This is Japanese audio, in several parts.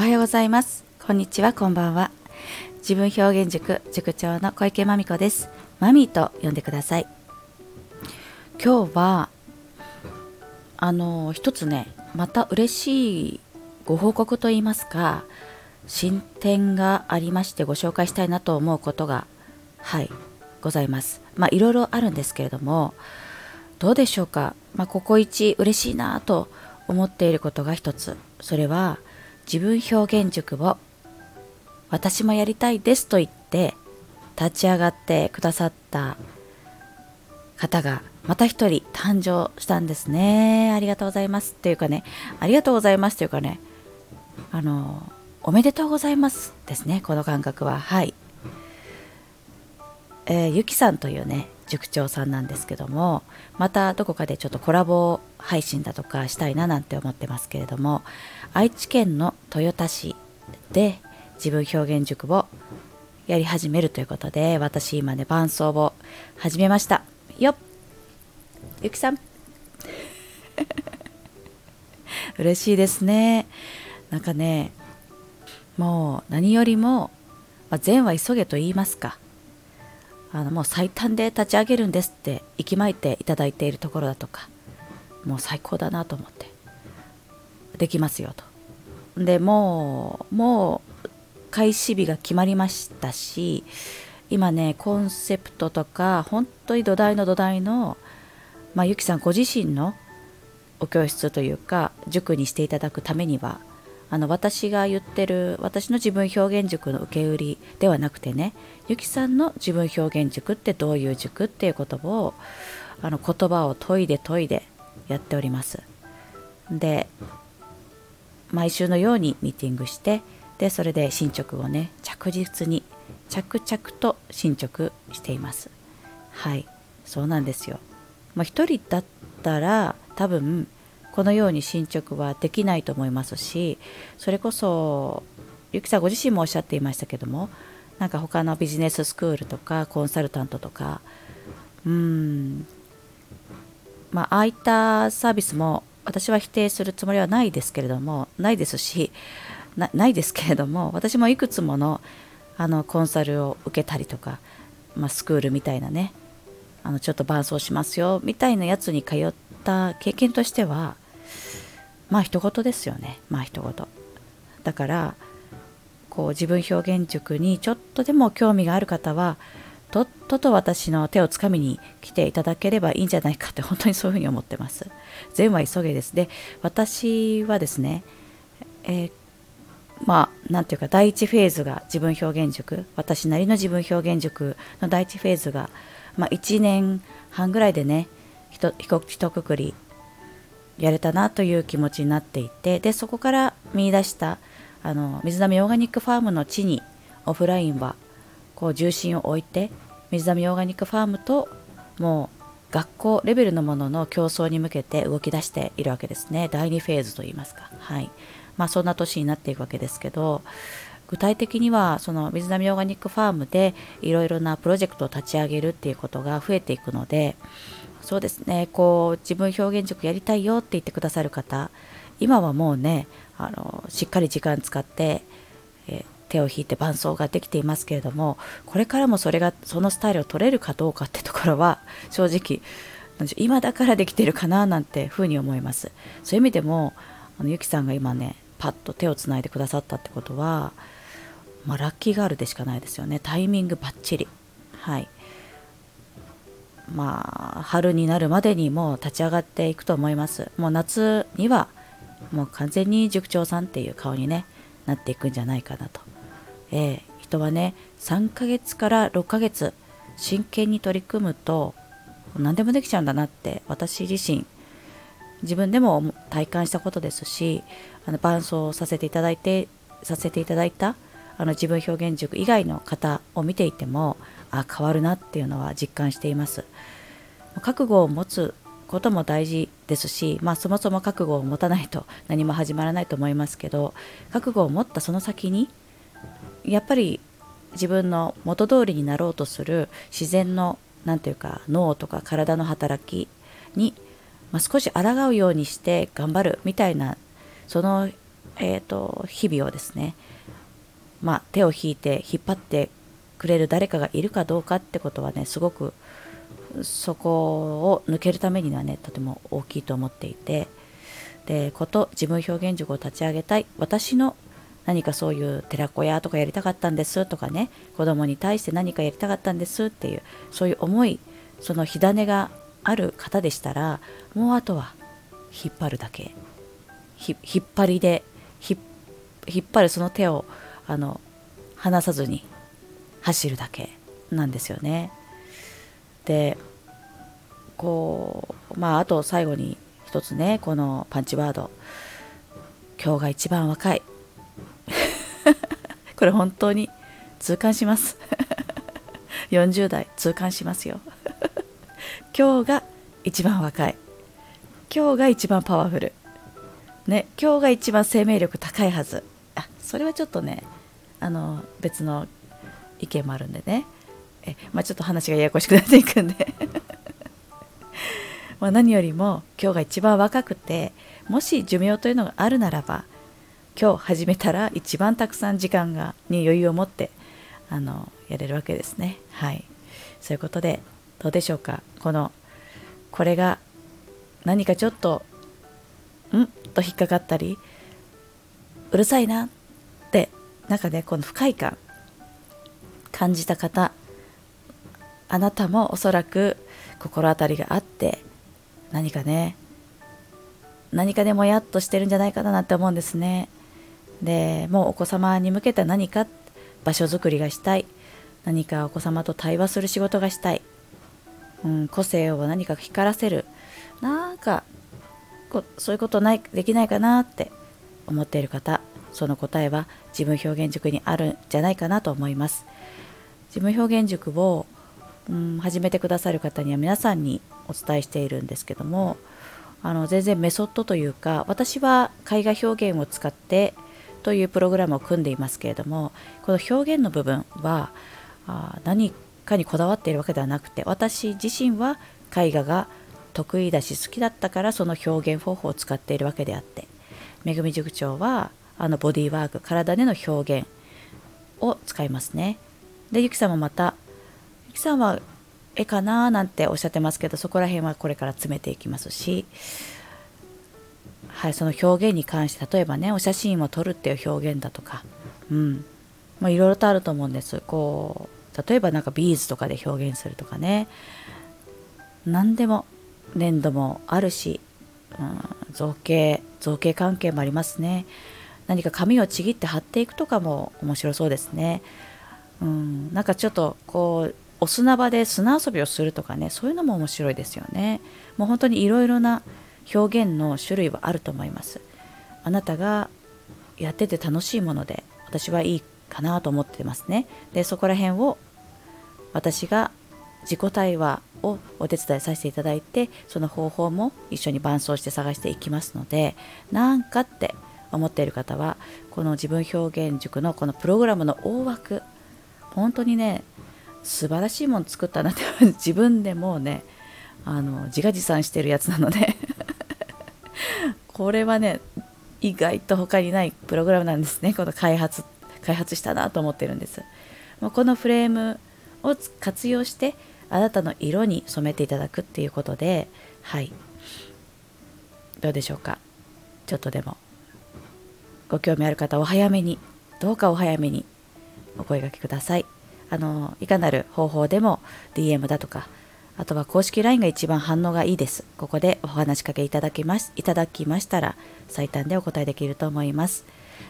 おはようございます。こんにちはこんばんは。自分表現塾塾長の小池真美子です。マミーと呼んでください。今日はあの一つねまた嬉しいご報告といいますか進展がありましてご紹介したいなと思うことがはいございます。まあいろいろあるんですけれどもどうでしょうか、まあ、ここ一嬉しいなと思っていることが一つ。それは自分表現塾を私もやりたいですと言って立ち上がってくださった方がまた一人誕生したんですね。ありがとうございます。っていうかね、ありがとうございますというかね、あの、おめでとうございますですね、この感覚は。はい。えー、ゆきさんというね、塾長さんなんですけども、またどこかでちょっとコラボ配信だとかしたいななんて思ってますけれども、愛知県の豊田市で自分表現塾をやり始めるということで、私今ね、伴奏を始めました。よっ。ゆきさん。嬉しいですね。なんかねもう何よりも、まあ、善は急げと言いますか。あのもう最短で立ち上げるんですって息巻いていただいているところだとか。もう最高だなと思って。できますよと。でもうもう開始日が決まりましたし今ねコンセプトとか本当に土台の土台のまあ、ゆきさんご自身のお教室というか塾にしていただくためにはあの私が言ってる私の自分表現塾の受け売りではなくてねゆきさんの自分表現塾ってどういう塾っていうことをあの言葉を研いで研いでやっております。で毎週のようにミーティングしてでそれで進捗をね着実に着々と進捗しています。はい。そうなんですよ。まあ、1人だったら多分このように進捗はできないと思いますしそれこそゆきさんご自身もおっしゃっていましたけどもなんか他のビジネススクールとかコンサルタントとかうんまああいったサービスも私は否定するつもりはないですけれどもないですしないですけれども私もいくつものあのコンサルを受けたりとか、まあ、スクールみたいなねあのちょっと伴奏しますよみたいなやつに通った経験としてはまあ一言ですよねまあ一言。だからこう自分表現塾にちょっとでも興味がある方はとっとと私の手をつかみに来ていただければいいんじゃないかって本当にそういうふうに思ってます。善は急げです。で私はですね、えー、まあなんていうか第一フェーズが自分表現塾。私なりの自分表現塾の第一フェーズがまあ、1年半ぐらいでねひとひとくくりやれたなという気持ちになっていてでそこから見出したあの水波オーガニックファームの地にオフラインはこう重心を置いて水波オーガニックファームともう学校レベルのものの競争に向けて動き出しているわけですね。第2フェーズといいますか。はい。まあそんな年になっていくわけですけど具体的にはその水波オーガニックファームでいろいろなプロジェクトを立ち上げるっていうことが増えていくのでそうですね。こう自分表現塾やりたいよって言ってくださる方今はもうねあのしっかり時間使って、え手を引いて伴奏ができていますけれどもこれからもそれがそのスタイルを取れるかどうかってところは正直今だからできてるかななんてふうに思います。そういう意味でもあのゆきさんが今ねパッと手をつないでくださったってことはまあ、ラッキーガールでしかないですよね。タイミングばっちりはい。まあ春になるまでにもう立ち上がっていくと思います。もう夏にはもう完全に塾長さんっていう顔にねなっていくんじゃないかなと、えー、人はね3ヶ月から6ヶ月真剣に取り組むと何でもできちゃうんだなって私自身。自分でも体感したことですしあの伴奏させていただいてさせていただいたあの自分表現塾以外の方を見ていてもあ変わるなっていうのは実感しています。覚悟を持つことも大事ですし、まあ、そもそも覚悟を持たないと何も始まらないと思いますけど覚悟を持ったその先にやっぱり自分の元通りになろうとする自然の何ていうか脳とか体の働きに、まあ、少し抗うようにして頑張るみたいなそのえーと、日々をですね、まあ、手を引いて引っ張ってくれる誰かがいるかどうかってことはねすごくそこを抜けるためにはねとても大きいと思っていてでこと自分表現塾を立ち上げたい私の何かそういう寺子屋とかやりたかったんですとかね子供に対して何かやりたかったんですっていうそういう思いその火種がある方でしたらもうあとは引っ張るだけ。引っ張りで引っ張るその手をあの離さずに走るだけなんですよね。でこうまああと最後に一つねこのパンチワード。今日が一番若い。これ本当に痛感します。40代痛感しますよ。今日が一番若い。今日が一番パワフル。ね今日が一番生命力高いはず。あそれはちょっとねあの別の意見もあるんでね。え、まあ、ちょっと話がややこしくなっていくんで。ま何よりも今日が一番若くてもし寿命というのがあるならば今日始めたら一番たくさん時間がに余裕を持ってあのやれるわけですね。はい。そういうことでどうでしょうか？このこれが何かちょっとん？と引っかかったりうるさいなってなんかねこの不快感感じた方あなたもおそらく心当たりがあって何かね何かでもやっとしてるんじゃないかなって思うんですね。でもうお子様に向けた何か場所づくりがしたい。何かお子様と対話する仕事がしたい、うん、個性を何か光らせる。なんかこそういうことないできないかなって思っている方。その答えは自分表現塾にあるんじゃないかなと思います。自分表現塾を、うん、始めてくださる方には皆さんにお伝えしているんですけどもあの全然メソッドというか私は絵画表現を使ってというプログラムを組んでいますけれどもこの表現の部分はあ何かにこだわっているわけではなくて私自身は絵画が得意だし好きだったからその表現方法を使っているわけであってめぐみ塾長はあのボディーワーク体での表現を使いますね。でゆきさんもまたゆきさんは絵かななんておっしゃってますけどそこら辺はこれから詰めていきますしはい、その表現に関して例えばねお写真を撮るっていう表現だとか、うん。まあ、いろいろとあると思うんです。こう例えばなんかビーズとかで表現するとかね。何でも粘土もあるし、うん、造形造形関係もありますね。何か紙をちぎって貼っていくとかも面白そうですね、うん、なんかちょっとこうお砂場で砂遊びをするとかねそういうのも面白いですよね。もう本当にいろいろな表現の種類はあると思います。あなたがやってて楽しいもので私はいいかなと思ってますね。でそこら辺を私が自己対話をお手伝いさせていただいてその方法も一緒に伴走して探していきますのでなんかって思っている方はこの自分表現塾のこのプログラムの大枠本当にね素晴らしいもの作ったなって自分でもうねあの自画自賛してるやつなので。これはね意外と他にないプログラムなんですね。この開発開発したなと思ってるんです。もうこのフレームを活用してあなたの色に染めていただくっていうことではい。どうでしょうか？ちょっとでも。ご興味ある方お早めにどうかお早めにお声がけください。あのいかなる方法でも DM だとかあとは公式 LINE が一番反応がいいです。ここでお話しかけいただきますいただきましたら最短でお答えできると思います。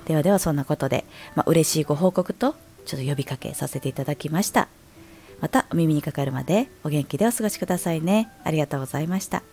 ではではそんなことで、まあ、嬉しいご報告とちょっと呼びかけさせていただきました。またお耳にかかるまでお元気でお過ごしくださいね。ありがとうございました。